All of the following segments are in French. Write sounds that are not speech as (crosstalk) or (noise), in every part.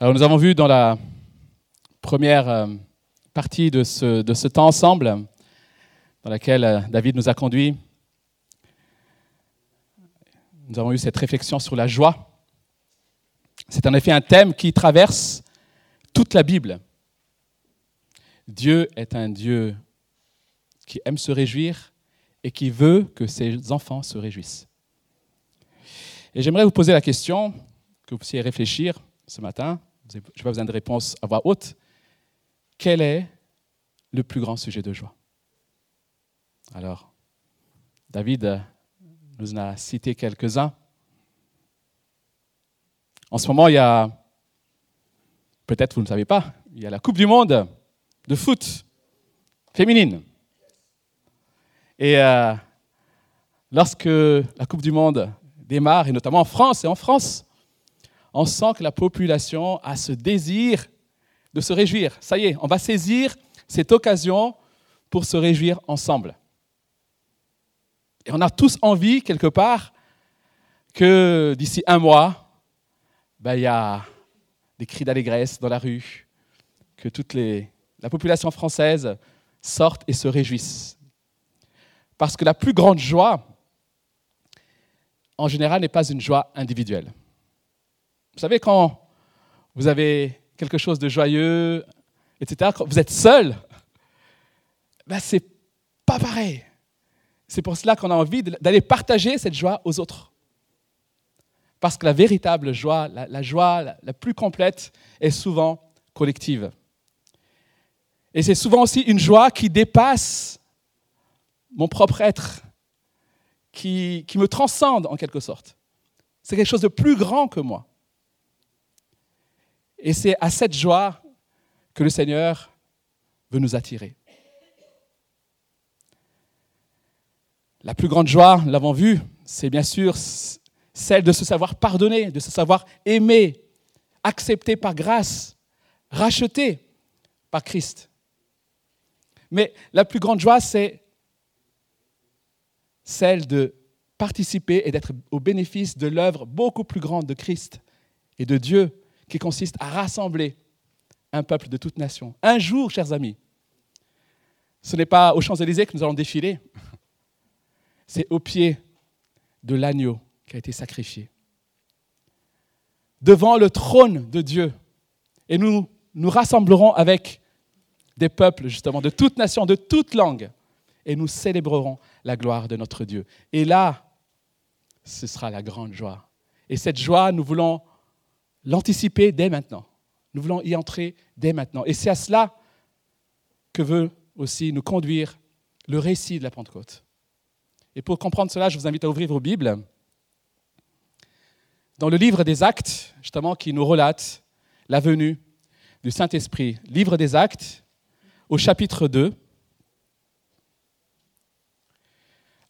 Alors nous avons vu dans la première euh, partie de ce, de ce temps ensemble, dans laquelle euh, David nous a conduits, nous avons eu cette réflexion sur la joie. C'est en effet un thème qui traverse toute la Bible. Dieu est un Dieu qui aime se réjouir et qui veut que ses enfants se réjouissent. Et j'aimerais vous poser la question, que vous puissiez réfléchir ce matin je n'ai pas besoin de réponse à voix haute. Quel est le plus grand sujet de joie? Alors, David nous en a cité quelques-uns. En ce moment, il y a, peut-être vous ne savez pas, il y a la Coupe du Monde de foot féminine. Et euh, lorsque la Coupe du Monde démarre, et notamment en France, et en France, on sent que la population a ce désir de se réjouir. Ça y est, on va saisir cette occasion pour se réjouir ensemble. Et on a tous envie, quelque part, que d'ici un mois, ben, il y a des cris d'allégresse dans la rue, que toute la population française sorte et se réjouisse. Parce que la plus grande joie, en général, n'est pas une joie individuelle. Vous savez, quand vous avez quelque chose de joyeux, etc., quand vous êtes seul, ben, c'est pas pareil. C'est pour cela qu'on a envie d'aller partager cette joie aux autres. Parce que la véritable joie, la, joie la, plus complète, est souvent collective. Et c'est souvent aussi une joie qui dépasse mon propre être, qui, qui me transcende en quelque sorte. C'est quelque chose de plus grand que moi. Et c'est à cette joie que le Seigneur veut nous attirer. La plus grande joie, nous l'avons vu, c'est bien sûr celle de se savoir pardonner, de se savoir aimer, accepté par grâce, racheté par Christ. Mais la plus grande joie, c'est celle de participer et d'être au bénéfice de l'œuvre beaucoup plus grande de Christ et de Dieu qui consiste à rassembler un peuple de toute nation. Un jour, chers amis, ce n'est pas aux Champs-Élysées que nous allons défiler, c'est au pied de l'agneau qui a été sacrifié. Devant le trône de Dieu. Et nous nous rassemblerons avec des peuples, justement, de toute nation, de toute langue. Et nous célébrerons la gloire de notre Dieu. Et là, ce sera la grande joie. Et cette joie, nous voulons l'anticiper dès maintenant. Nous voulons y entrer dès maintenant. Et c'est à cela que veut aussi nous conduire le récit de la Pentecôte. Et pour comprendre cela, je vous invite à ouvrir vos Bibles. Dans le livre des Actes, justement, qui nous relate la venue du Saint-Esprit. Livre des Actes, au chapitre 2.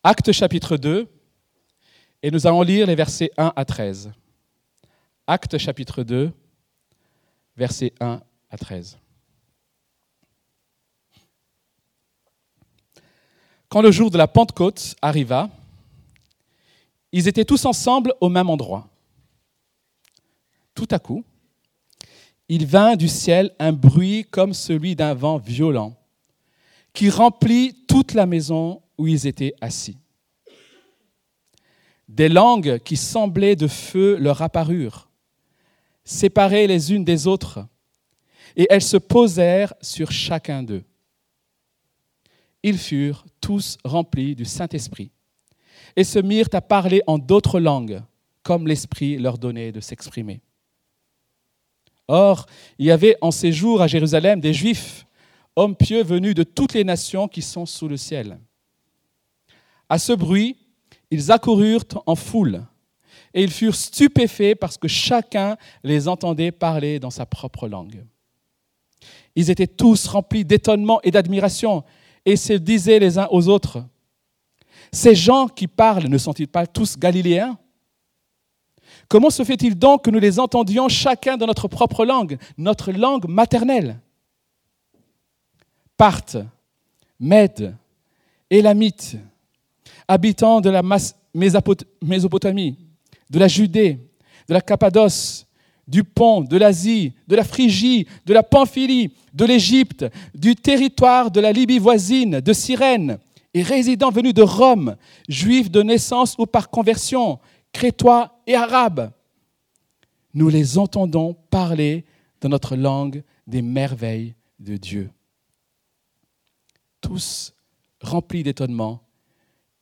Actes chapitre 2, et nous allons lire les versets 1 à 13. Actes chapitre 2, versets 1 à 13. Quand le jour de la Pentecôte arriva, ils étaient tous ensemble au même endroit. Tout à coup, il vint du ciel un bruit comme celui d'un vent violent qui remplit toute la maison où ils étaient assis. Des langues qui semblaient de feu leur apparurent séparées les unes des autres, et elles se posèrent sur chacun d'eux. Ils furent tous remplis du Saint-Esprit, et se mirent à parler en d'autres langues, comme l'Esprit leur donnait de s'exprimer. Or, il y avait en ces jours à Jérusalem des Juifs, hommes pieux venus de toutes les nations qui sont sous le ciel. À ce bruit, ils accoururent en foule et ils furent stupéfaits parce que chacun les entendait parler dans sa propre langue. Ils étaient tous remplis d'étonnement et d'admiration et se disaient les uns aux autres, Ces gens qui parlent ne sont-ils pas tous galiléens? Comment se fait-il donc que nous les entendions chacun dans notre propre langue, notre langue maternelle? Parthes, Mèdes, Élamites, habitants de la Mésopotamie, de la Judée, de la Cappadoce, du Pont, de l'Asie, de la Phrygie, de la Pamphylie, de l'Égypte, du territoire de la Libye voisine, de Cyrène, et résidents venus de Rome, juifs de naissance ou par conversion, crétois et arabes. Nous les entendons parler dans notre langue des merveilles de Dieu. Tous remplis d'étonnement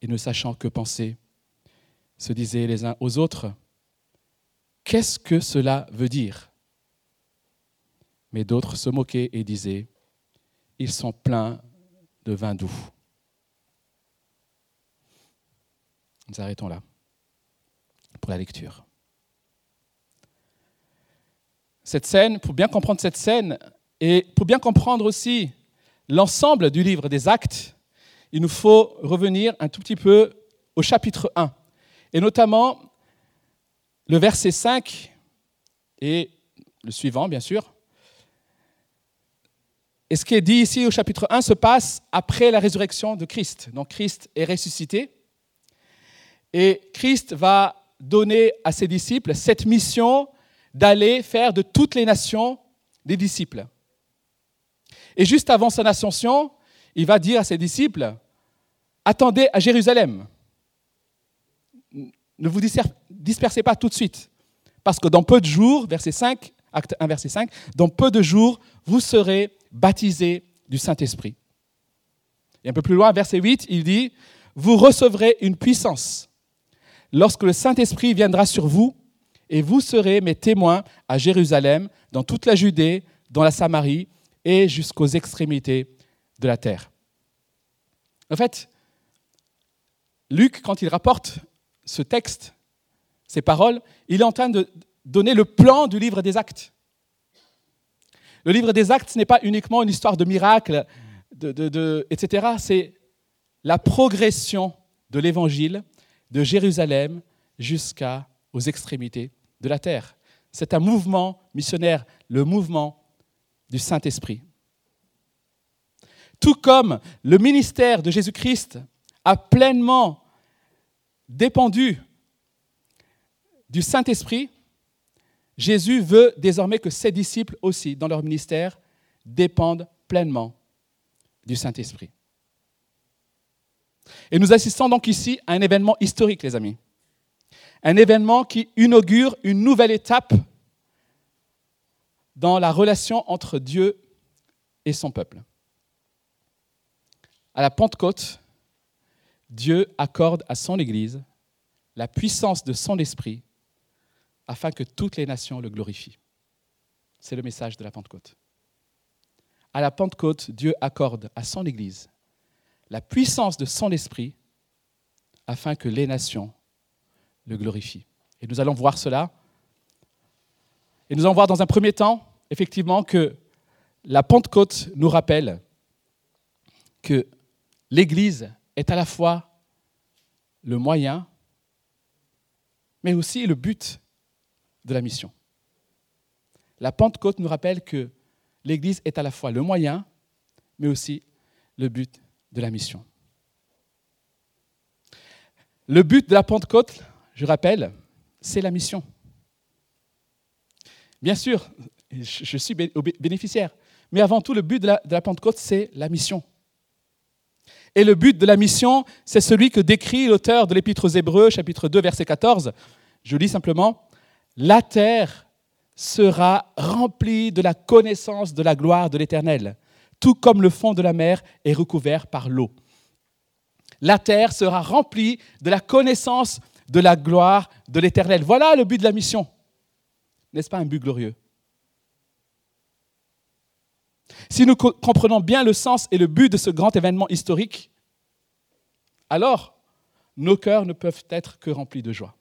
et ne sachant que penser, se disaient les uns aux autres, Qu'est-ce que cela veut dire? Mais d'autres se moquaient et disaient, Ils sont pleins de vin doux. Nous arrêtons là pour la lecture. Cette scène, pour bien comprendre cette scène et pour bien comprendre aussi l'ensemble du livre des actes, il nous faut revenir un tout petit peu au chapitre 1, et notamment le verset 5 et le suivant, bien sûr. Et ce qui est dit ici au chapitre 1 se passe après la résurrection de Christ. Donc Christ est ressuscité et Christ va donner à ses disciples cette mission d'aller faire de toutes les nations des disciples. Et juste avant son ascension, il va dire à ses disciples, attendez à Jérusalem. Ne vous dispersez pas tout de suite, parce que dans peu de jours, verset 5, acte 1, verset 5, dans peu de jours, vous serez baptisés du Saint-Esprit. Et un peu plus loin, verset 8, il dit, vous recevrez une puissance lorsque le Saint-Esprit viendra sur vous, et vous serez mes témoins à Jérusalem, dans toute la Judée, dans la Samarie et jusqu'aux extrémités de la terre. En fait, Luc, quand il rapporte ce texte, ces paroles, il est en train de donner le plan du livre des actes. Le livre des actes, ce n'est pas uniquement une histoire de miracles, de, etc. C'est la progression de l'évangile de Jérusalem jusqu'aux extrémités de la terre. C'est un mouvement missionnaire, le mouvement du Saint-Esprit. Tout comme le ministère de Jésus-Christ a pleinement dépendu du Saint-Esprit, Jésus veut désormais que ses disciples aussi, dans leur ministère, dépendent pleinement du Saint-Esprit. Et nous assistons donc ici à un événement historique, les amis. Un événement qui inaugure une nouvelle étape dans la relation entre Dieu et son peuple. À la Pentecôte, Dieu accorde à son Église la puissance de son esprit afin que toutes les nations le glorifient. C'est le message de la Pentecôte. À la Pentecôte, Dieu accorde à son Église la puissance de son esprit afin que les nations le glorifient. Et nous allons voir cela. Et nous allons voir dans un premier temps, effectivement, que la Pentecôte nous rappelle que l'Église est à la fois le moyen, mais aussi le but de la mission. La Pentecôte nous rappelle que l'Église est à la fois le moyen, mais aussi le but de la mission. Le but de la Pentecôte, je rappelle, c'est la mission. Bien sûr, je suis bénéficiaire, mais avant tout, le but de la, Pentecôte, c'est la mission. Et le but de la mission, c'est celui que décrit l'auteur de l'Épître aux Hébreux, chapitre 2, verset 14. Je lis simplement, La terre sera remplie de la connaissance de la gloire de l'Éternel tout comme le fond de la mer est recouvert par l'eau. La terre sera remplie de la connaissance de la gloire de l'Éternel. Voilà le but de la mission. N'est-ce pas un but glorieux? Si nous comprenons bien le sens et le but de ce grand événement historique, alors nos cœurs ne peuvent être que remplis de joie.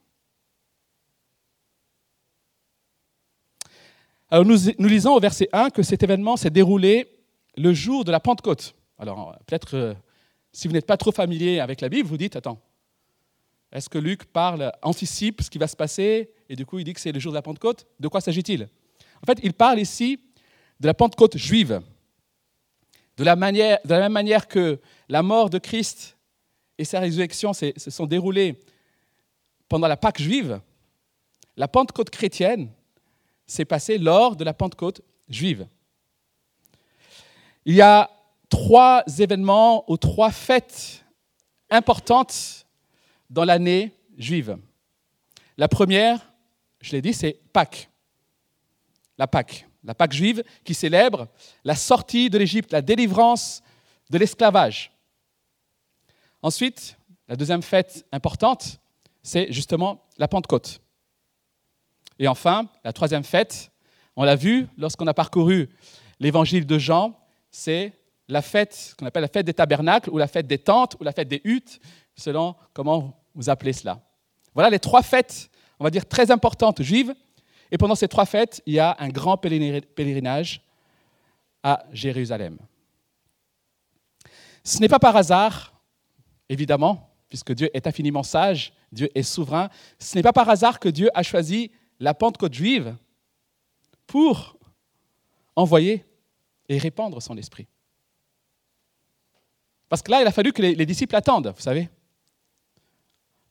Alors nous, lisons au verset 1 que cet événement s'est déroulé le jour de la Pentecôte. Alors, peut-être, euh, si vous n'êtes pas trop familier avec la Bible, vous dites, attends, est-ce que Luc parle, anticipe ce qui va se passer, et du coup il dit que c'est le jour de la Pentecôte? De quoi s'agit-il? En fait, il parle ici de la Pentecôte juive. De la, même manière que la mort de Christ et sa résurrection se sont déroulées pendant la Pâque juive, la Pentecôte chrétienne s'est passé lors de la Pentecôte juive. Il y a trois événements ou trois fêtes importantes dans l'année juive. La première, je l'ai dit, c'est Pâques. La Pâques. La Pâques juive qui célèbre la sortie de l'Égypte, la délivrance de l'esclavage. Ensuite, la deuxième fête importante, c'est justement la Pentecôte. Et enfin, la troisième fête, on l'a vu lorsqu'on a parcouru l'évangile de Jean, c'est la fête qu'on appelle la fête des tabernacles ou la fête des tentes ou la fête des huttes, selon comment vous appelez cela. Voilà les trois fêtes, on va dire, très importantes juives. Et pendant ces trois fêtes, il y a un grand pèlerinage à Jérusalem. Ce n'est pas par hasard, évidemment, puisque Dieu est infiniment sage, Dieu est souverain, ce n'est pas par hasard que Dieu a choisi la Pentecôte juive pour envoyer et répandre son esprit. Parce que là, il a fallu que les, disciples attendent, vous savez.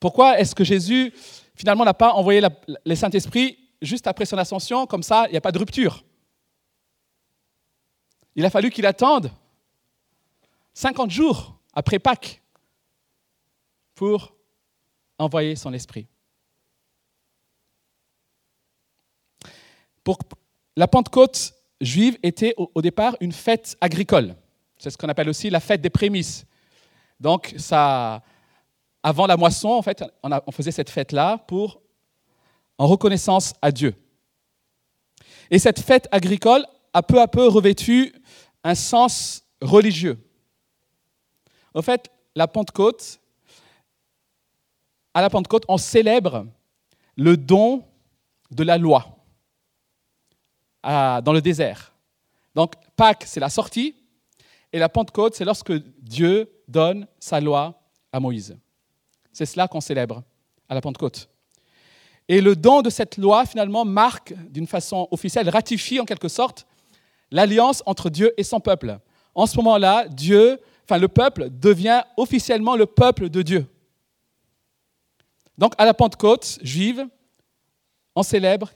Pourquoi est-ce que Jésus, finalement, n'a pas envoyé le Saint-Esprit juste après son ascension, comme ça, il n'y a pas de rupture Il a fallu qu'il attende 50 jours après Pâques pour envoyer son esprit. Pour la Pentecôte juive était au départ une fête agricole. C'est ce qu'on appelle aussi la fête des prémices. Donc, ça, avant la moisson, en fait, on, faisait cette fête-là pour en reconnaissance à Dieu. Et cette fête agricole a peu à peu revêtu un sens religieux. En fait, la Pentecôte, à la Pentecôte, on célèbre le don de la loi dans le désert. Donc Pâques, c'est la sortie, et la Pentecôte, c'est lorsque Dieu donne sa loi à Moïse. C'est cela qu'on célèbre à la Pentecôte. Et le don de cette loi, finalement, marque d'une façon officielle, ratifie en quelque sorte l'alliance entre Dieu et son peuple. En ce moment-là, Dieu, enfin le peuple, devient officiellement le peuple de Dieu. Donc à la Pentecôte juive, on célèbre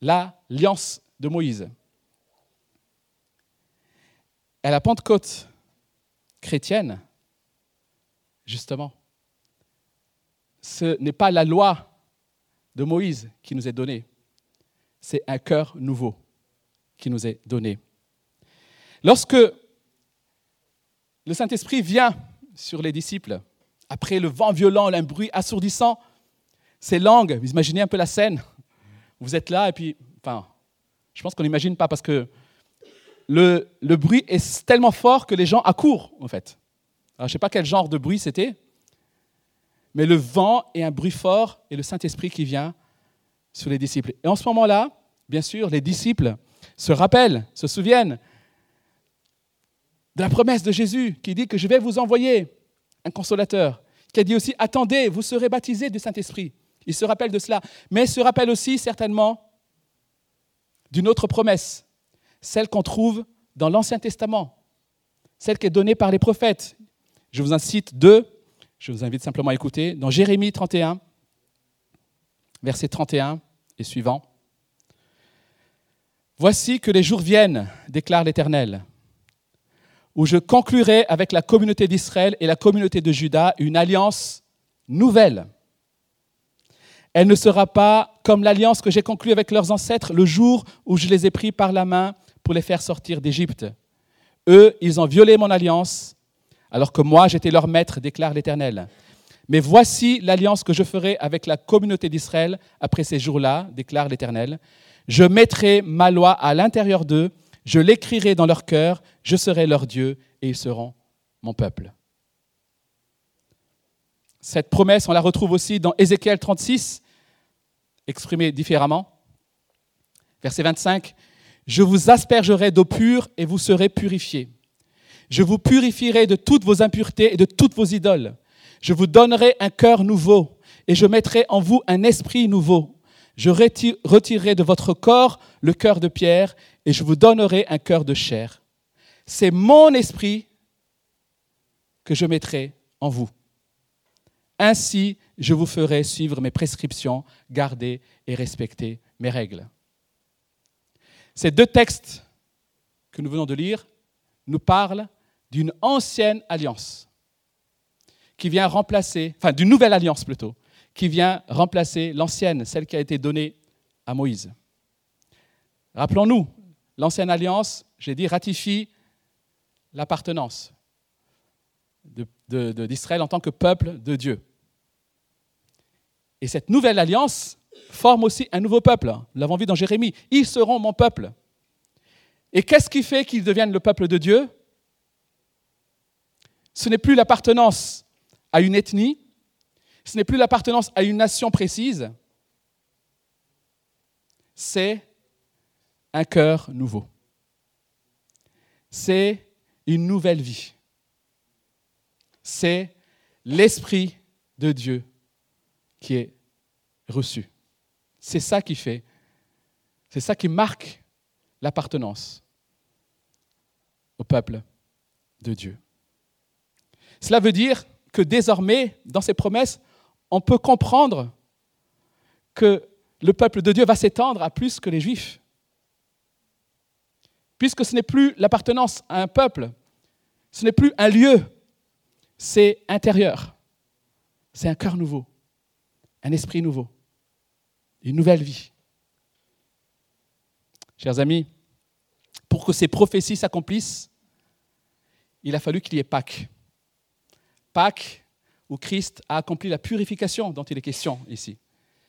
l'alliance de Moïse. À la Pentecôte chrétienne, justement, ce n'est pas la loi de Moïse qui nous est donnée, c'est un cœur nouveau qui nous est donné. Lorsque le Saint-Esprit vient sur les disciples, après le vent violent, un bruit assourdissant, ces langues, vous imaginez un peu la scène, vous êtes là et puis, enfin, je pense qu'on n'imagine pas parce que le, bruit est tellement fort que les gens accourent, en fait. Alors, je ne sais pas quel genre de bruit c'était, mais le vent est un bruit fort et le Saint-Esprit qui vient sur les disciples. Et en ce moment-là, bien sûr, les disciples se rappellent, se souviennent de la promesse de Jésus qui dit que je vais vous envoyer un consolateur, qui a dit aussi, attendez, vous serez baptisés du Saint-Esprit. Ils se rappellent de cela, mais se rappellent aussi certainement d'une autre promesse, celle qu'on trouve dans l'Ancien Testament, celle qui est donnée par les prophètes. Je vous en cite deux, je vous invite simplement à écouter. Dans Jérémie 31, verset 31 et suivant. Voici que les jours viennent, déclare l'Éternel, où je conclurai avec la communauté d'Israël et la communauté de Juda une alliance nouvelle elle ne sera pas comme l'alliance que j'ai conclue avec leurs ancêtres le jour où je les ai pris par la main pour les faire sortir d'Égypte. Eux, ils ont violé mon alliance, alors que moi j'étais leur maître, déclare l'Éternel. Mais voici l'alliance que je ferai avec la communauté d'Israël après ces jours-là, déclare l'Éternel. Je mettrai ma loi à l'intérieur d'eux, je l'écrirai dans leur cœur, je serai leur Dieu et ils seront mon peuple. Cette promesse, on la retrouve aussi dans Ézéchiel 36, exprimée différemment. Verset 25, Je vous aspergerai d'eau pure et vous serez purifiés. Je vous purifierai de toutes vos impuretés et de toutes vos idoles. Je vous donnerai un cœur nouveau et je mettrai en vous un esprit nouveau. Je retirerai de votre corps le cœur de pierre et je vous donnerai un cœur de chair. C'est mon esprit que je mettrai en vous. Ainsi, je vous ferai suivre mes prescriptions, garder et respecter mes règles. Ces deux textes que nous venons de lire nous parlent d'une ancienne alliance qui vient remplacer, enfin d'une nouvelle alliance plutôt, qui vient remplacer l'ancienne, celle qui a été donnée à Moïse. Rappelons-nous, l'ancienne alliance, j'ai dit, ratifie l'appartenance d'Israël en tant que peuple de Dieu. Et cette nouvelle alliance forme aussi un nouveau peuple. Nous l'avons vu dans Jérémie. Ils seront mon peuple. Et qu'est-ce qui fait qu'ils deviennent le peuple de Dieu? Ce n'est plus l'appartenance à une ethnie, ce n'est plus l'appartenance à une nation précise, c'est un cœur nouveau. C'est une nouvelle vie. C'est l'Esprit de Dieu qui est reçu. C'est ça qui fait, c'est ça qui marque l'appartenance au peuple de Dieu. Cela veut dire que désormais, dans ces promesses, on peut comprendre que le peuple de Dieu va s'étendre à plus que les Juifs. Puisque ce n'est plus l'appartenance à un peuple, ce n'est plus un lieu, c'est intérieur. C'est un cœur nouveau, un esprit nouveau, une nouvelle vie. Chers amis, pour que ces prophéties s'accomplissent, il a fallu qu'il y ait Pâques. Pâques, où Christ a accompli la purification dont il est question ici.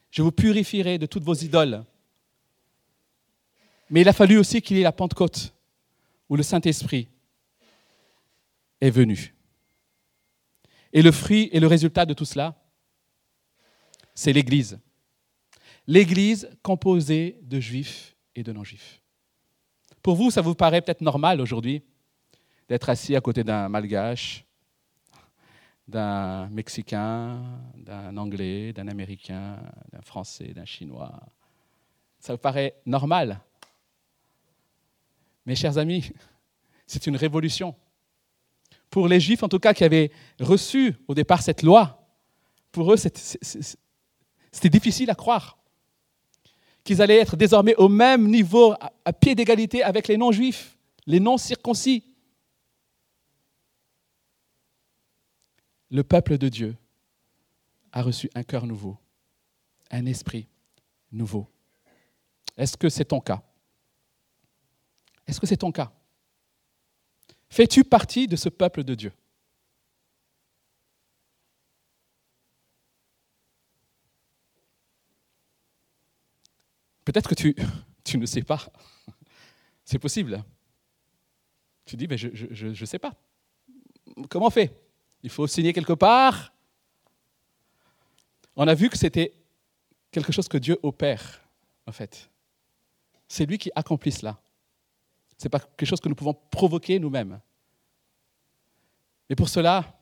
Je vous purifierai de toutes vos idoles. Mais il a fallu aussi qu'il y ait la Pentecôte, où le Saint-Esprit est venu. Et le fruit et le résultat de tout cela, c'est l'Église. L'Église composée de juifs et de non-juifs. Pour vous, ça vous paraît peut-être normal aujourd'hui d'être assis à côté d'un malgache, d'un Mexicain, d'un Anglais, d'un Américain, d'un Français, d'un Chinois. Ça vous paraît normal? Mes chers amis, (laughs) c'est une révolution. Pour les Juifs, en tout cas, qui avaient reçu au départ cette loi, pour eux, c'était difficile à croire qu'ils allaient être désormais au même niveau, à pied d'égalité avec les non-juifs, les non-circoncis. Le peuple de Dieu a reçu un cœur nouveau, un esprit nouveau. Est-ce que c'est ton cas? Est-ce que c'est ton cas? Fais-tu partie de ce peuple de Dieu? Peut-être que tu, (laughs) ne sais pas. C'est possible. Tu dis, mais je ne sais pas. Comment on fait? Il faut signer quelque part. On a vu que c'était quelque chose que Dieu opère, en fait. C'est lui qui accomplit cela. Ce n'est pas quelque chose que nous pouvons provoquer nous-mêmes. Mais pour cela,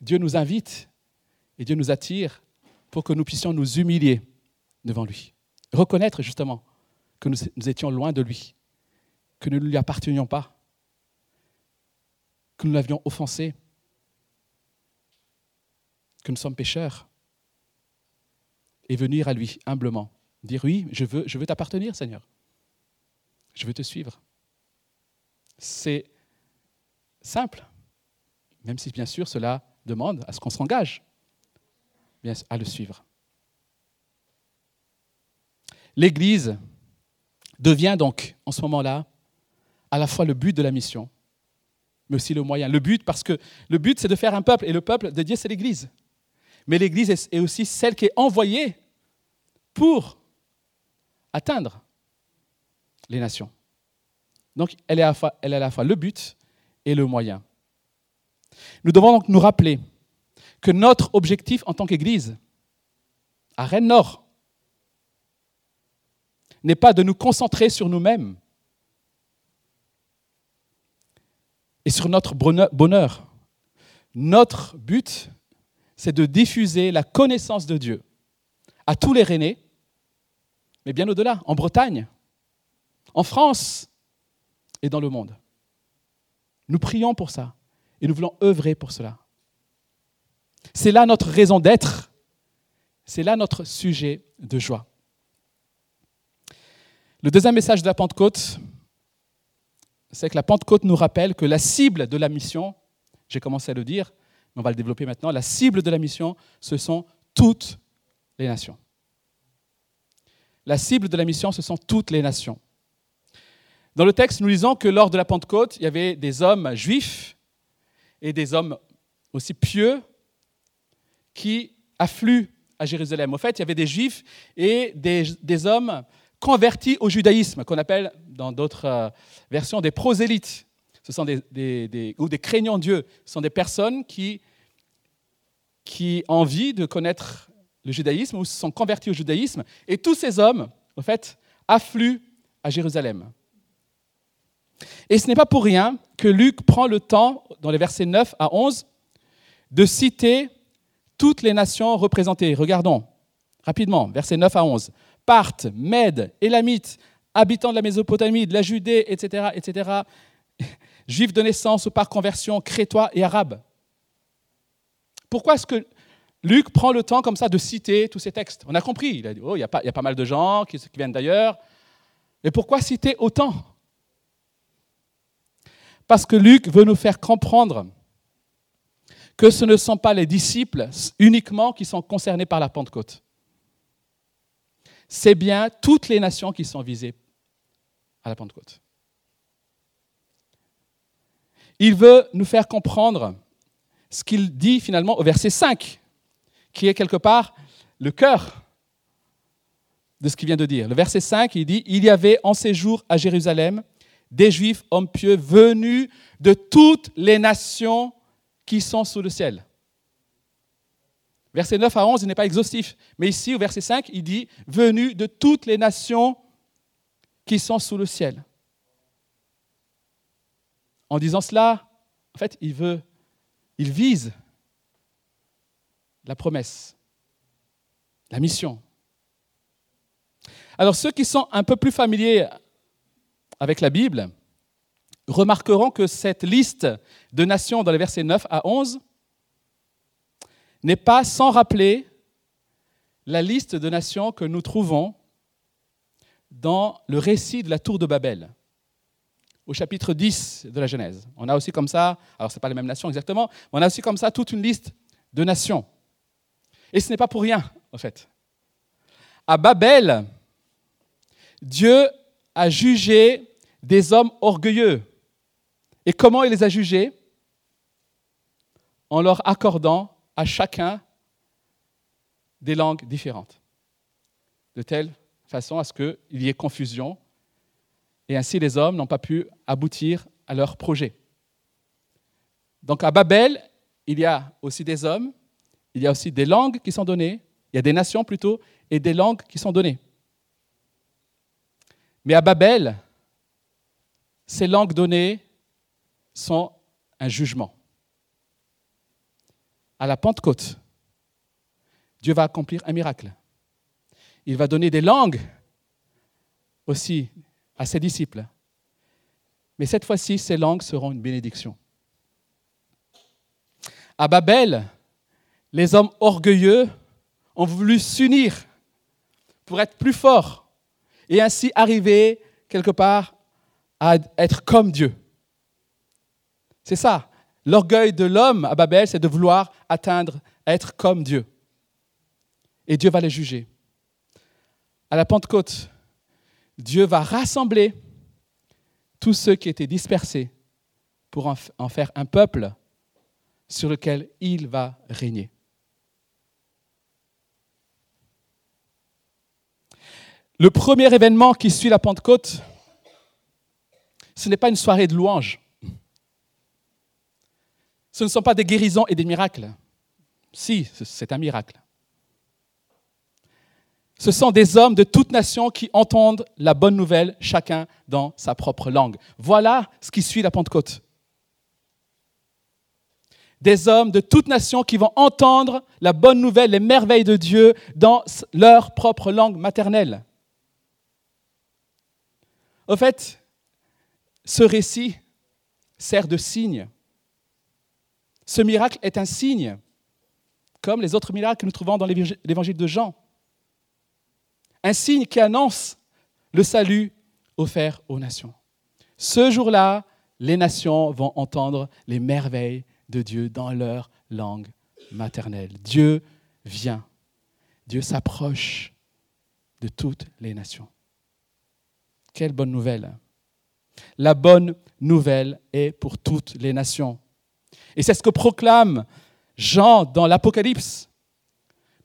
Dieu nous invite et Dieu nous attire pour que nous puissions nous humilier devant lui. Reconnaître justement que nous, nous étions loin de lui, que nous ne lui appartenions pas, que nous l'avions offensé, que nous sommes pécheurs et venir à lui humblement, dire oui, je veux, t'appartenir, Seigneur. Je veux te suivre. C'est simple, même si bien sûr cela demande à ce qu'on s'engage à le suivre. L'Église devient donc en ce moment-là à la fois le but de la mission, mais aussi le moyen. Le but parce que le but c'est de faire un peuple et le peuple de Dieu c'est l'Église mais l'Église est aussi celle qui est envoyée pour atteindre les nations. Donc elle est, à la fois, le but et le moyen. Nous devons donc nous rappeler que notre objectif en tant qu'Église, à Rennes Nord, n'est pas de nous concentrer sur nous-mêmes et sur notre bonheur. Notre but c'est de diffuser la connaissance de Dieu à tous les Rennais, mais bien au-delà, en Bretagne, en France et dans le monde. Nous prions pour ça et nous voulons œuvrer pour cela. C'est là notre raison d'être, c'est là notre sujet de joie. Le deuxième message de la Pentecôte, c'est que la Pentecôte nous rappelle que la cible de la mission, j'ai commencé à le dire, on va le développer maintenant, la cible de la mission, ce sont toutes les nations. La cible de la mission, ce sont toutes les nations. Dans le texte, nous lisons que lors de la Pentecôte, il y avait des hommes juifs et des hommes aussi pieux qui affluent à Jérusalem. Au fait, il y avait des juifs et des, hommes convertis au judaïsme, qu'on appelle dans d'autres euh, versions des prosélytes. Ce sont des, ou des craignants Dieu. Ce sont des personnes qui, qui ont envie de connaître le judaïsme ou se sont convertis au judaïsme. Et tous ces hommes, au fait, affluent à Jérusalem. Et ce n'est pas pour rien que Luc prend le temps, dans les versets 9 à 11, de citer toutes les nations représentées. Regardons rapidement, versets 9 à 11. Parthes, Mèdes, Élamites, habitants de la Mésopotamie, de la Judée, etc., etc., (laughs) juifs de naissance ou par conversion, crétois et arabes. Pourquoi est-ce que Luc prend le temps comme ça de citer tous ces textes? On a compris, il a dit, oh, il y a pas, il y a pas mal de gens qui viennent d'ailleurs. Mais pourquoi citer autant? Parce que Luc veut nous faire comprendre que ce ne sont pas les disciples uniquement qui sont concernés par la Pentecôte. C'est bien toutes les nations qui sont visées à la Pentecôte. Il veut nous faire comprendre ce qu'il dit finalement au verset 5, qui est quelque part le cœur de ce qu'il vient de dire. Le verset 5, il dit, Il y avait en séjour à Jérusalem des Juifs, hommes pieux, venus de toutes les nations qui sont sous le ciel. Verset 9 à 11, il n'est pas exhaustif. Mais ici, au verset 5, il dit venus de toutes les nations qui sont sous le ciel. En disant cela, en fait, il veut, il vise la promesse, la mission. Alors, ceux qui sont un peu plus familiers avec la Bible remarqueront que cette liste de nations dans les versets 9 à 11 n'est pas sans rappeler la liste de nations que nous trouvons dans le récit de la tour de Babel, au chapitre 10 de la Genèse. On a aussi comme ça, alors ce n'est pas les mêmes nations exactement, mais on a aussi comme ça toute une liste de nations. Et ce n'est pas pour rien, en fait. À Babel, Dieu a jugé des hommes orgueilleux. Et comment il les a jugés? En leur accordant à chacun des langues différentes, de telle façon à ce qu'il y ait confusion, et ainsi les hommes n'ont pas pu aboutir à leur projet. Donc à Babel, il y a aussi des hommes, il y a aussi des langues qui sont données, il y a des nations plutôt, et des langues qui sont données. Mais à Babel, ces langues données sont un jugement. À la Pentecôte, Dieu va accomplir un miracle. Il va donner des langues aussi à ses disciples. Mais cette fois-ci, ces langues seront une bénédiction. À Babel, les hommes orgueilleux ont voulu s'unir pour être plus forts et ainsi arriver quelque part à être comme Dieu. C'est ça. L'orgueil de l'homme à Babel, c'est de vouloir atteindre, être comme Dieu. Et Dieu va les juger. À la Pentecôte, Dieu va rassembler tous ceux qui étaient dispersés pour en faire un peuple sur lequel il va régner. Le premier événement qui suit la Pentecôte, ce n'est pas une soirée de louanges. Ce ne sont pas des guérisons et des miracles. Si, c'est un miracle. Ce sont des hommes de toute nation qui entendent la bonne nouvelle, chacun dans sa propre langue. Voilà ce qui suit la Pentecôte. Des hommes de toute nation qui vont entendre la bonne nouvelle, les merveilles de Dieu dans leur propre langue maternelle. Au fait, ce récit sert de signe. Ce miracle est un signe, comme les autres miracles que nous trouvons dans l'évangile de Jean. Un signe qui annonce le salut offert aux nations. Ce jour-là, les nations vont entendre les merveilles de Dieu dans leur langue maternelle. Dieu vient. Dieu s'approche de toutes les nations. Quelle bonne nouvelle. La bonne nouvelle est pour toutes les nations. Et c'est ce que proclame Jean dans l'Apocalypse.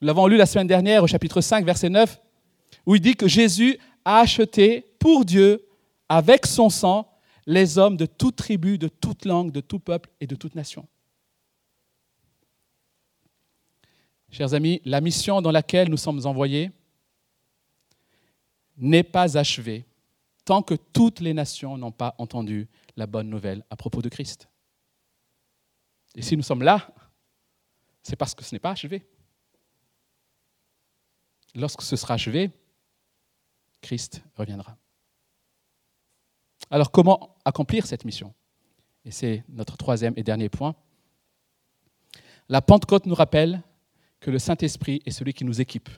Nous l'avons lu la semaine dernière au chapitre 5, verset 9, où il dit que Jésus a acheté pour Dieu, avec son sang, les hommes de toute tribu, de toute langue, de tout peuple et de toute nation. Chers amis, la mission dans laquelle nous sommes envoyés n'est pas achevée tant que toutes les nations n'ont pas entendu la bonne nouvelle à propos de Christ. Et si nous sommes là, c'est parce que ce n'est pas achevé. Lorsque ce sera achevé, Christ reviendra. Alors comment accomplir cette mission? Et c'est notre troisième et dernier point. La Pentecôte nous rappelle que le Saint-Esprit est celui qui nous équipe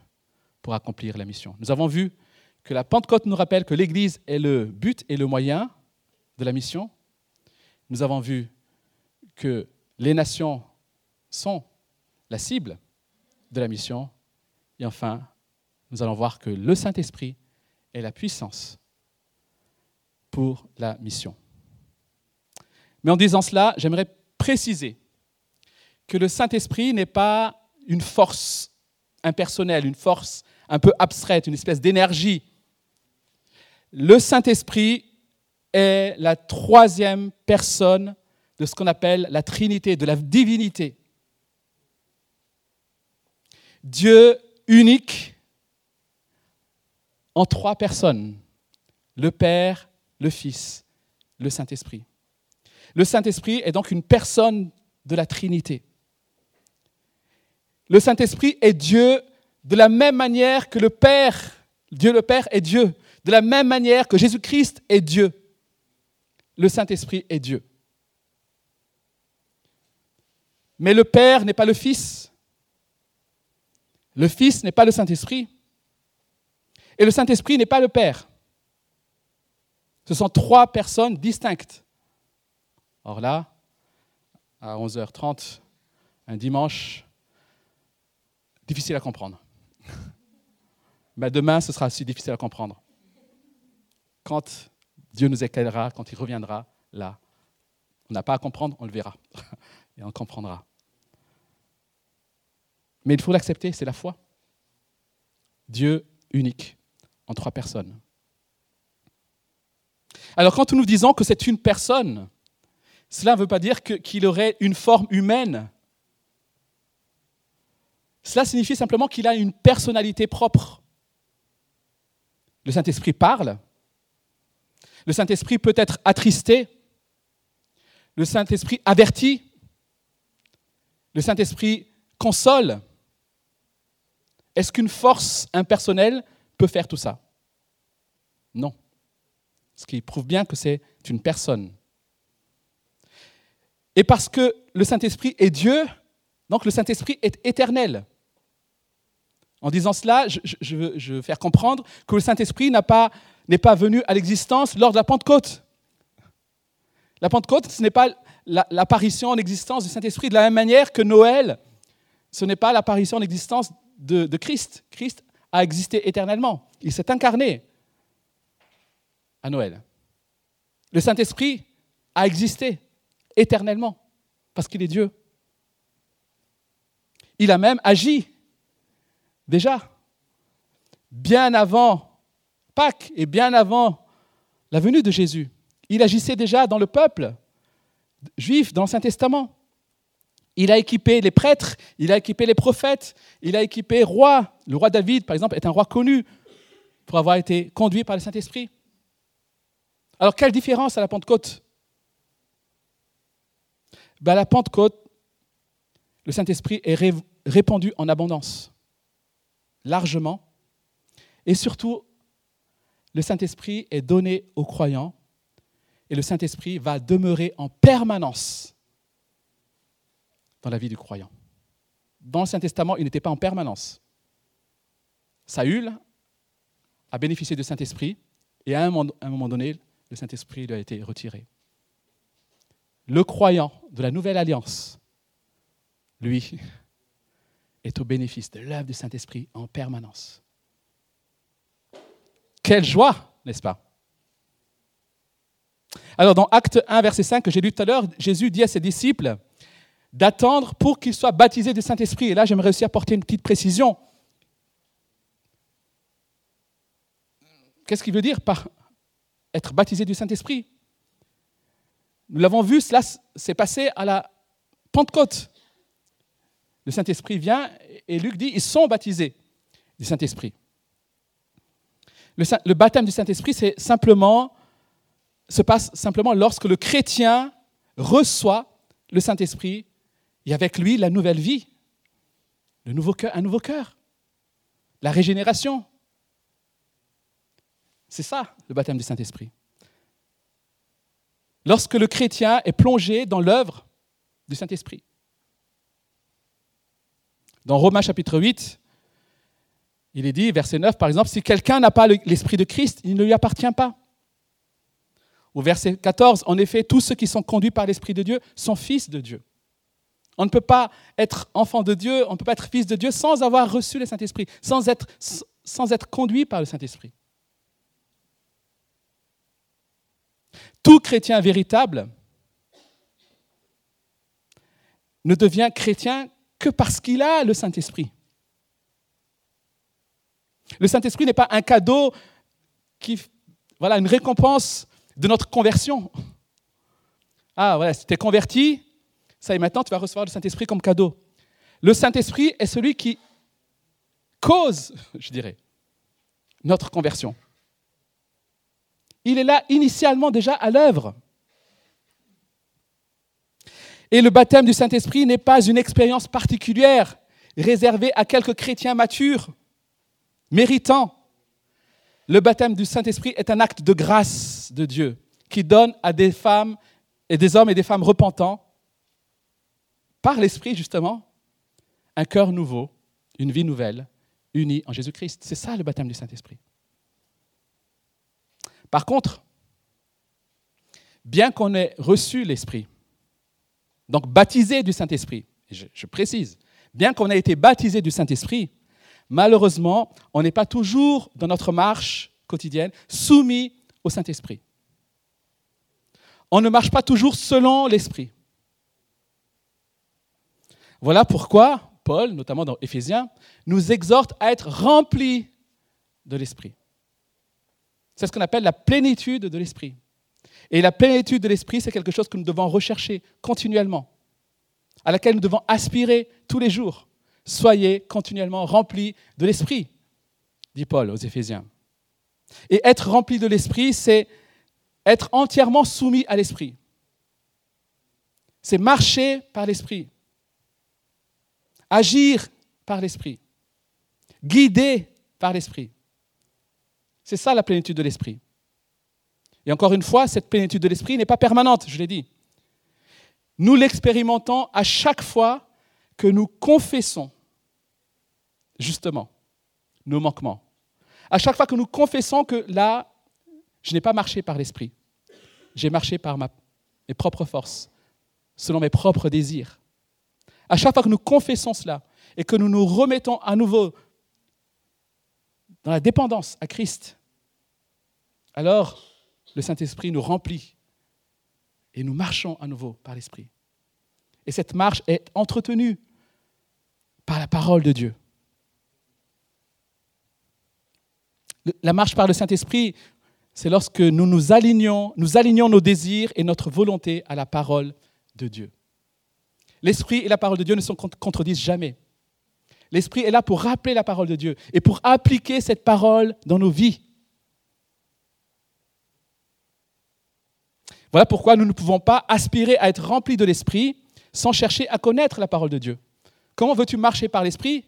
pour accomplir la mission. Nous avons vu que la Pentecôte nous rappelle que l'Église est le but et le moyen de la mission. Nous avons vu que les nations sont la cible de la mission. Et enfin, nous allons voir que le Saint-Esprit est la puissance pour la mission. Mais en disant cela, j'aimerais préciser que le Saint-Esprit n'est pas une force impersonnelle, une force un peu abstraite, une espèce d'énergie. Le Saint-Esprit est la troisième personne de ce qu'on appelle la Trinité, de la divinité. Dieu unique en trois personnes, le Père, le Fils, le Saint-Esprit. Le Saint-Esprit est donc une personne de la Trinité. Le Saint-Esprit est Dieu de la même manière que le Père, Dieu le Père est Dieu, de la même manière que Jésus-Christ est Dieu. Le Saint-Esprit est Dieu. Mais le Père n'est pas le Fils. Le Fils n'est pas le Saint-Esprit. Et le Saint-Esprit n'est pas le Père. Ce sont trois personnes distinctes. Or là, à 11h30, un dimanche, difficile à comprendre. (laughs) Mais demain, ce sera aussi difficile à comprendre. Quand Dieu nous éclairera, quand il reviendra, là, on n'a pas à comprendre, on le verra (laughs) et on comprendra. Mais il faut l'accepter, c'est la foi. Dieu unique en trois personnes. Alors quand nous disons que c'est une personne, cela ne veut pas dire qu'il aurait une forme humaine. Cela signifie simplement qu'il a une personnalité propre. Le Saint-Esprit parle. Le Saint-Esprit peut être attristé. Le Saint-Esprit avertit. Le Saint-Esprit console. Est-ce qu'une force impersonnelle peut faire tout ça Non. Ce qui prouve bien que c'est une personne. Et parce que le Saint-Esprit est Dieu, donc le Saint-Esprit est éternel. En disant cela, je, veux, faire comprendre que le Saint-Esprit n'est pas, venu à l'existence lors de la Pentecôte. La Pentecôte, ce n'est pas l'apparition en existence du Saint-Esprit de la même manière que Noël, ce n'est pas l'apparition en existence de, Christ. Christ a existé éternellement. Il s'est incarné à Noël. Le Saint-Esprit a existé éternellement parce qu'il est Dieu. Il a même agi déjà bien avant Pâques et bien avant la venue de Jésus. Il agissait déjà dans le peuple juif, dans l'Ancien Testament. Il a équipé les prêtres, il a équipé les prophètes, il a équipé roi. Le roi David, par exemple, est un roi connu pour avoir été conduit par le Saint-Esprit. Alors, quelle différence à la Pentecôte? Ben, À la Pentecôte, le Saint-Esprit est répandu en abondance, largement, et surtout, le Saint-Esprit est donné aux croyants, et le Saint-Esprit va demeurer en permanence dans la vie du croyant. Dans l'Ancien Testament, il n'était pas en permanence. Saül a bénéficié du Saint-Esprit Et à un moment donné, le Saint-Esprit lui a été retiré. Le croyant de la nouvelle alliance, lui, (laughs) est au bénéfice de l'œuvre du Saint-Esprit en permanence. Quelle joie, n'est-ce pas? Alors dans Acte 1, verset 5 que j'ai lu tout à l'heure, Jésus dit à ses disciples d'attendre pour qu'ils soient baptisés du Saint-Esprit. Et là, j'aimerais aussi apporter une petite précision. Qu'est-ce qu'il veut dire par être baptisé du Saint-Esprit? Nous l'avons vu, cela s'est passé à la Pentecôte. Le Saint-Esprit vient et Luc dit, ils sont baptisés du Saint-Esprit. Le, baptême du Saint-Esprit, c'est simplement, se passe simplement lorsque le chrétien reçoit le Saint-Esprit et avec lui la nouvelle vie, un nouveau cœur, la régénération. C'est ça le baptême du Saint-Esprit. Lorsque le chrétien est plongé dans l'œuvre du Saint-Esprit. Dans Romains chapitre 8, il est dit, verset 9 par exemple, si quelqu'un n'a pas l'Esprit de Christ, il ne lui appartient pas. Au verset 14, en effet, tous ceux qui sont conduits par l'Esprit de Dieu sont fils de Dieu. On ne peut pas être enfant de Dieu, on ne peut pas être fils de Dieu sans avoir reçu le Saint-Esprit, sans être, sans être conduit par le Saint-Esprit. Tout chrétien véritable ne devient chrétien que parce qu'il a le Saint-Esprit. Le Saint-Esprit n'est pas un cadeau qui, voilà, une récompense de notre conversion. Ah, voilà, si tu es converti, ça y est, maintenant tu vas recevoir le Saint-Esprit comme cadeau. Le Saint-Esprit est celui qui cause, (laughs) je dirais, notre conversion. Il est là initialement déjà à l'œuvre. Et le baptême du Saint-Esprit n'est pas une expérience particulière réservée à quelques chrétiens matures, méritants. Le baptême du Saint-Esprit est un acte de grâce de Dieu qui donne à des femmes et des hommes et des femmes repentants, par l'Esprit justement, un cœur nouveau, une vie nouvelle, unie en Jésus-Christ. C'est ça le baptême du Saint-Esprit. Par contre, bien qu'on ait reçu l'Esprit, donc baptisé du Saint-Esprit. Je, précise, bien qu'on ait été baptisé du Saint-Esprit, malheureusement, on n'est pas toujours dans notre marche quotidienne soumis au Saint-Esprit. On ne marche pas toujours selon l'Esprit. Voilà pourquoi Paul, notamment dans Éphésiens, nous exhorte à être remplis de l'Esprit. C'est ce qu'on appelle la plénitude de l'Esprit. Et la plénitude de l'esprit, c'est quelque chose que nous devons rechercher continuellement, à laquelle nous devons aspirer tous les jours. Soyez continuellement remplis de l'esprit, dit Paul aux Éphésiens. Et être rempli de l'esprit, c'est être entièrement soumis à l'esprit. C'est marcher par l'esprit, agir par l'esprit, guider par l'esprit. C'est ça la plénitude de l'esprit. Et encore une fois, cette plénitude de l'esprit n'est pas permanente, je l'ai dit. Nous l'expérimentons à chaque fois que nous confessons, justement, nos manquements. À chaque fois que nous confessons que là, je n'ai pas marché par l'esprit. J'ai marché par mes propres forces, selon mes propres désirs. À chaque fois que nous confessons cela et que nous nous remettons à nouveau dans la dépendance à Christ, alors le Saint-Esprit nous remplit et nous marchons à nouveau par l'Esprit. Et cette marche est entretenue par la parole de Dieu. La marche par le Saint-Esprit, c'est lorsque nous nous alignons, nous alignons nos désirs et notre volonté à la parole de Dieu. L'Esprit et la parole de Dieu ne se contredisent jamais. L'Esprit est là pour rappeler la parole de Dieu et pour appliquer cette parole dans nos vies. Voilà pourquoi nous ne pouvons pas aspirer à être remplis de l'Esprit sans chercher à connaître la parole de Dieu. Comment veux-tu marcher par l'Esprit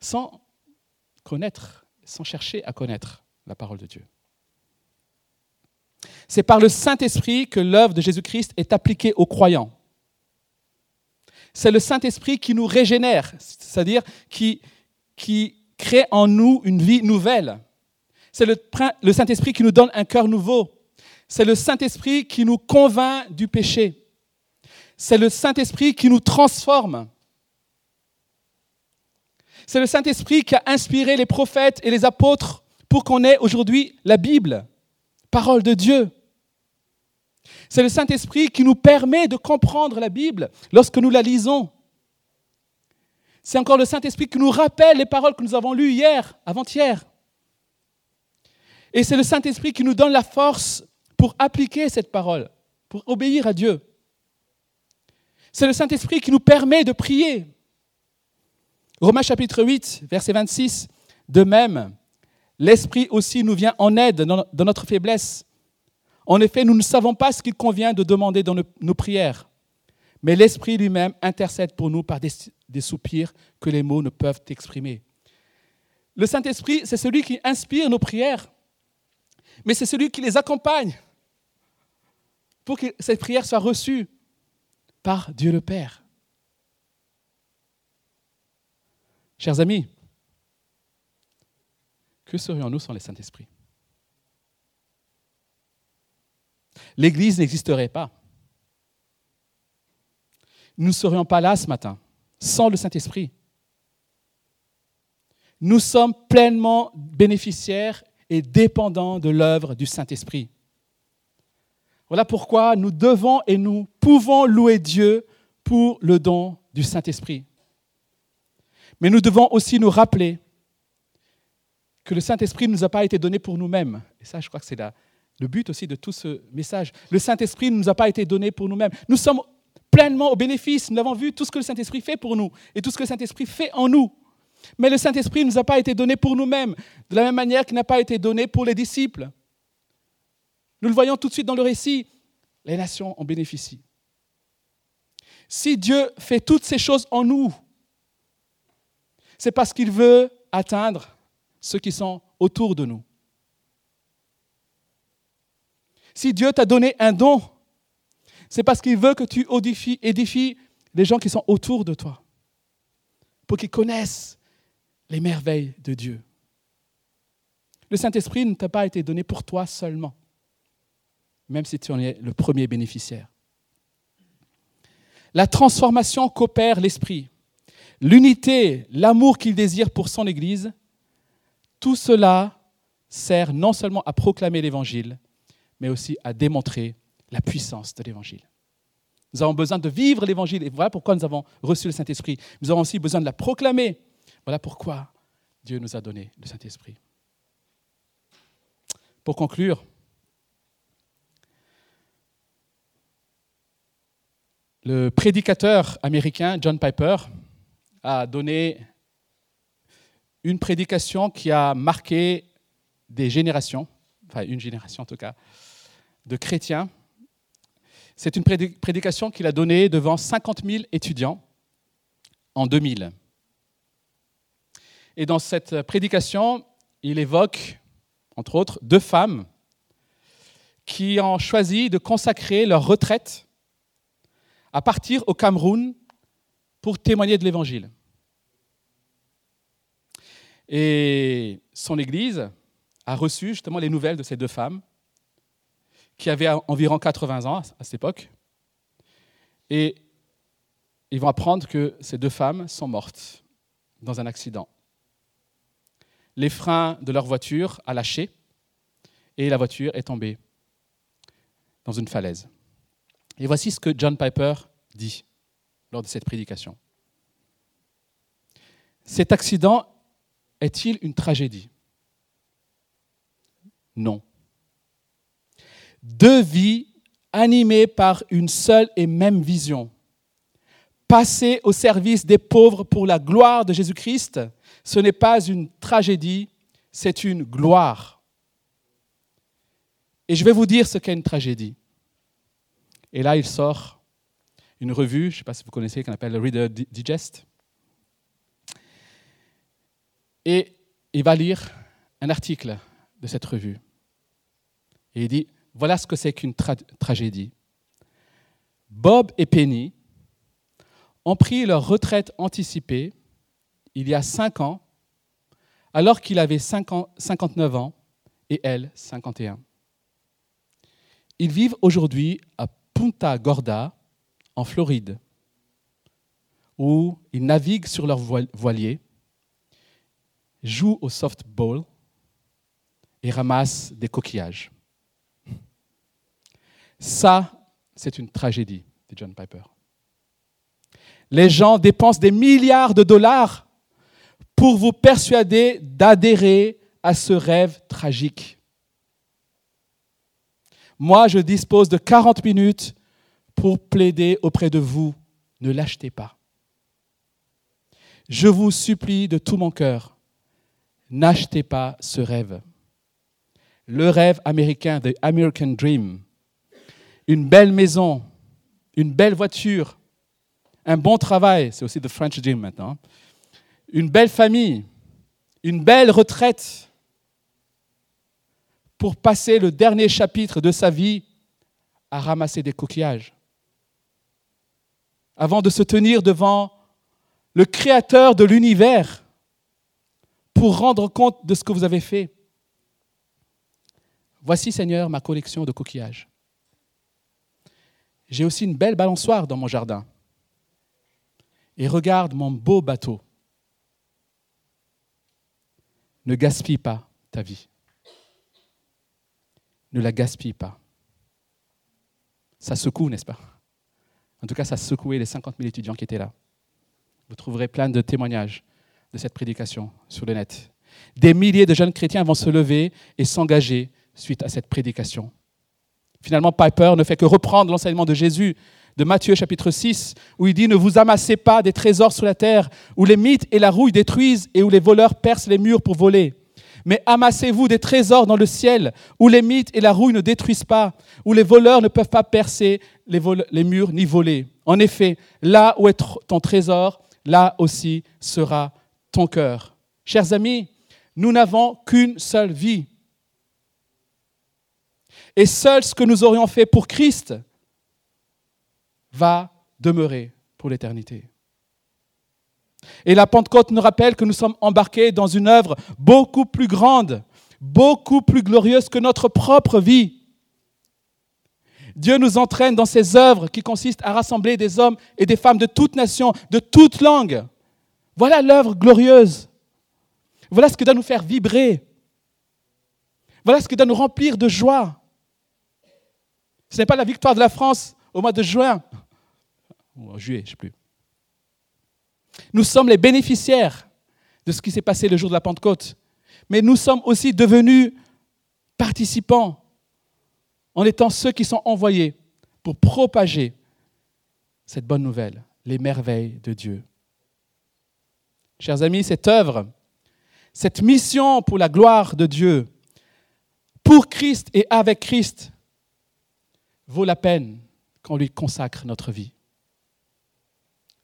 sans connaître, sans chercher à connaître la parole de Dieu? C'est par le Saint-Esprit que l'œuvre de Jésus-Christ est appliquée aux croyants. C'est le Saint-Esprit qui nous régénère, c'est-à-dire qui, qui crée en nous une vie nouvelle. C'est le, le Saint-Esprit qui nous donne un cœur nouveau. C'est le Saint-Esprit qui nous convainc du péché. C'est le Saint-Esprit qui nous transforme. C'est le Saint-Esprit qui a inspiré les prophètes et les apôtres pour qu'on ait aujourd'hui la Bible, parole de Dieu. C'est le Saint-Esprit qui nous permet de comprendre la Bible lorsque nous la lisons. C'est encore le Saint-Esprit qui nous rappelle les paroles que nous avons lues hier, avant-hier. Et c'est le Saint-Esprit qui nous donne la force pour appliquer cette parole, pour obéir à Dieu. C'est le Saint-Esprit qui nous permet de prier. Romains chapitre 8, verset 26, de même, l'Esprit aussi nous vient en aide dans notre faiblesse. En effet, nous ne savons pas ce qu'il convient de demander dans nos prières, mais l'Esprit lui-même intercède pour nous par des, des soupirs que les mots ne peuvent exprimer. Le Saint-Esprit, c'est celui qui inspire nos prières, mais c'est celui qui les accompagne pour que cette prière soit reçue par Dieu le Père. Chers amis, que serions-nous sans le Saint-Esprit? L'Église n'existerait pas. Nous ne serions pas là ce matin sans le Saint-Esprit. Nous sommes pleinement bénéficiaires et dépendants de l'œuvre du Saint-Esprit. Voilà pourquoi nous devons et nous pouvons louer Dieu pour le don du Saint-Esprit. Mais nous devons aussi nous rappeler que le Saint-Esprit ne nous a pas été donné pour nous-mêmes. Et ça, je crois que c'est le but aussi de tout ce message. Le Saint-Esprit ne nous a pas été donné pour nous-mêmes. Nous sommes pleinement au bénéfice. Nous avons vu tout ce que le Saint-Esprit fait pour nous et tout ce que le Saint-Esprit fait en nous. Mais le Saint-Esprit ne nous a pas été donné pour nous-mêmes, de la même manière qu'il n'a pas été donné pour les disciples. Nous le voyons tout de suite dans le récit. Les nations en bénéficient. Si Dieu fait toutes ces choses en nous, c'est parce qu'il veut atteindre ceux qui sont autour de nous. Si Dieu t'a donné un don, c'est parce qu'il veut que tu édifies, les gens qui sont autour de toi, pour qu'ils connaissent les merveilles de Dieu. Le Saint-Esprit ne t'a pas été donné pour toi seulement, même si tu en es le premier bénéficiaire. La transformation qu'opère l'Esprit l'unité, l'amour qu'il désire pour son Église, tout cela sert non seulement à proclamer l'Évangile, mais aussi à démontrer la puissance de l'Évangile. Nous avons besoin de vivre l'Évangile, et voilà pourquoi nous avons reçu le Saint-Esprit. Nous avons aussi besoin de la proclamer. Voilà pourquoi Dieu nous a donné le Saint-Esprit. Pour conclure, le prédicateur américain John Piper a donné une prédication qui a marqué des générations, enfin une génération en tout cas, de chrétiens. C'est une prédication qu'il a donnée devant 50 000 étudiants en 2000. Et dans cette prédication, il évoque, entre autres, deux femmes qui ont choisi de consacrer leur retraite à partir au Cameroun pour témoigner de l'Évangile. Et son Église a reçu justement les nouvelles de ces deux femmes, qui avaient environ 80 ans à cette époque. Et ils vont apprendre que ces deux femmes sont mortes dans un accident. Les freins de leur voiture a lâché et la voiture est tombée dans une falaise. Et voici ce que John Piper dit lors de cette prédication. Cet accident est-il une tragédie? Non. Deux vies animées par une seule et même vision, passer au service des pauvres pour la gloire de Jésus-Christ, ce n'est pas une tragédie, c'est une gloire. Et je vais vous dire ce qu'est une tragédie. Et là, il sort une revue, je ne sais pas si vous connaissez, qu'on appelle le Reader Digest. Et il va lire un article de cette revue. Et il dit, voilà ce que c'est qu'une tragédie. Bob et Penny ont pris leur retraite anticipée il y a cinq ans, alors qu'il avait 59 ans et elle 51. Ils vivent aujourd'hui à Punta Gorda, en Floride, où ils naviguent sur leur voilier, jouent au softball et ramassent des coquillages. Ça, c'est une tragédie, dit John Piper. Les gens dépensent des milliards de dollars pour vous persuader d'adhérer à ce rêve tragique. Moi, je dispose de 40 minutes pour plaider auprès de vous. Ne l'achetez pas. Je vous supplie de tout mon cœur, n'achetez pas ce rêve. Le rêve américain, the American Dream. Une belle maison, une belle voiture, un bon travail, c'est aussi the French Dream maintenant, une belle famille, une belle retraite pour passer le dernier chapitre de sa vie à ramasser des coquillages, avant de se tenir devant le Créateur de l'univers pour rendre compte de ce que vous avez fait. Voici, Seigneur, ma collection de coquillages. J'ai aussi une belle balançoire dans mon jardin. Et regarde mon beau bateau. Ne gaspille pas ta vie. Ne la gaspille pas. Ça secoue, n'est-ce pas? En tout cas, ça a secoué les 50 000 étudiants qui étaient là. Vous trouverez plein de témoignages de cette prédication sur le net. Des milliers de jeunes chrétiens vont se lever et s'engager suite à cette prédication. Finalement, Piper ne fait que reprendre l'enseignement de Jésus de Matthieu chapitre 6, où il dit, ne vous amassez pas des trésors sur la terre, où les mythes et la rouille détruisent et où les voleurs percent les murs pour voler. Mais amassez-vous des trésors dans le ciel, où les mythes et la rouille ne détruisent pas, où les voleurs ne peuvent pas percer les, murs ni voler. En effet, là où est ton trésor, là aussi sera ton cœur. Chers amis, nous n'avons qu'une seule vie. Et seul ce que nous aurions fait pour Christ va demeurer pour l'éternité. Et la Pentecôte nous rappelle que nous sommes embarqués dans une œuvre beaucoup plus grande, beaucoup plus glorieuse que notre propre vie. Dieu nous entraîne dans ces œuvres qui consistent à rassembler des hommes et des femmes de toutes nations, de toutes langues. Voilà l'œuvre glorieuse. Voilà ce que doit nous faire vibrer. Voilà ce qui doit nous remplir de joie. Ce n'est pas la victoire de la France au mois de juin, ou en juillet, je ne sais plus. Nous sommes les bénéficiaires de ce qui s'est passé le jour de la Pentecôte, mais nous sommes aussi devenus participants en étant ceux qui sont envoyés pour propager cette bonne nouvelle, les merveilles de Dieu. Chers amis, cette œuvre, cette mission pour la gloire de Dieu, pour Christ et avec Christ, vaut la peine qu'on lui consacre notre vie.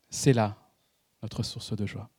C'est là notre source de joie.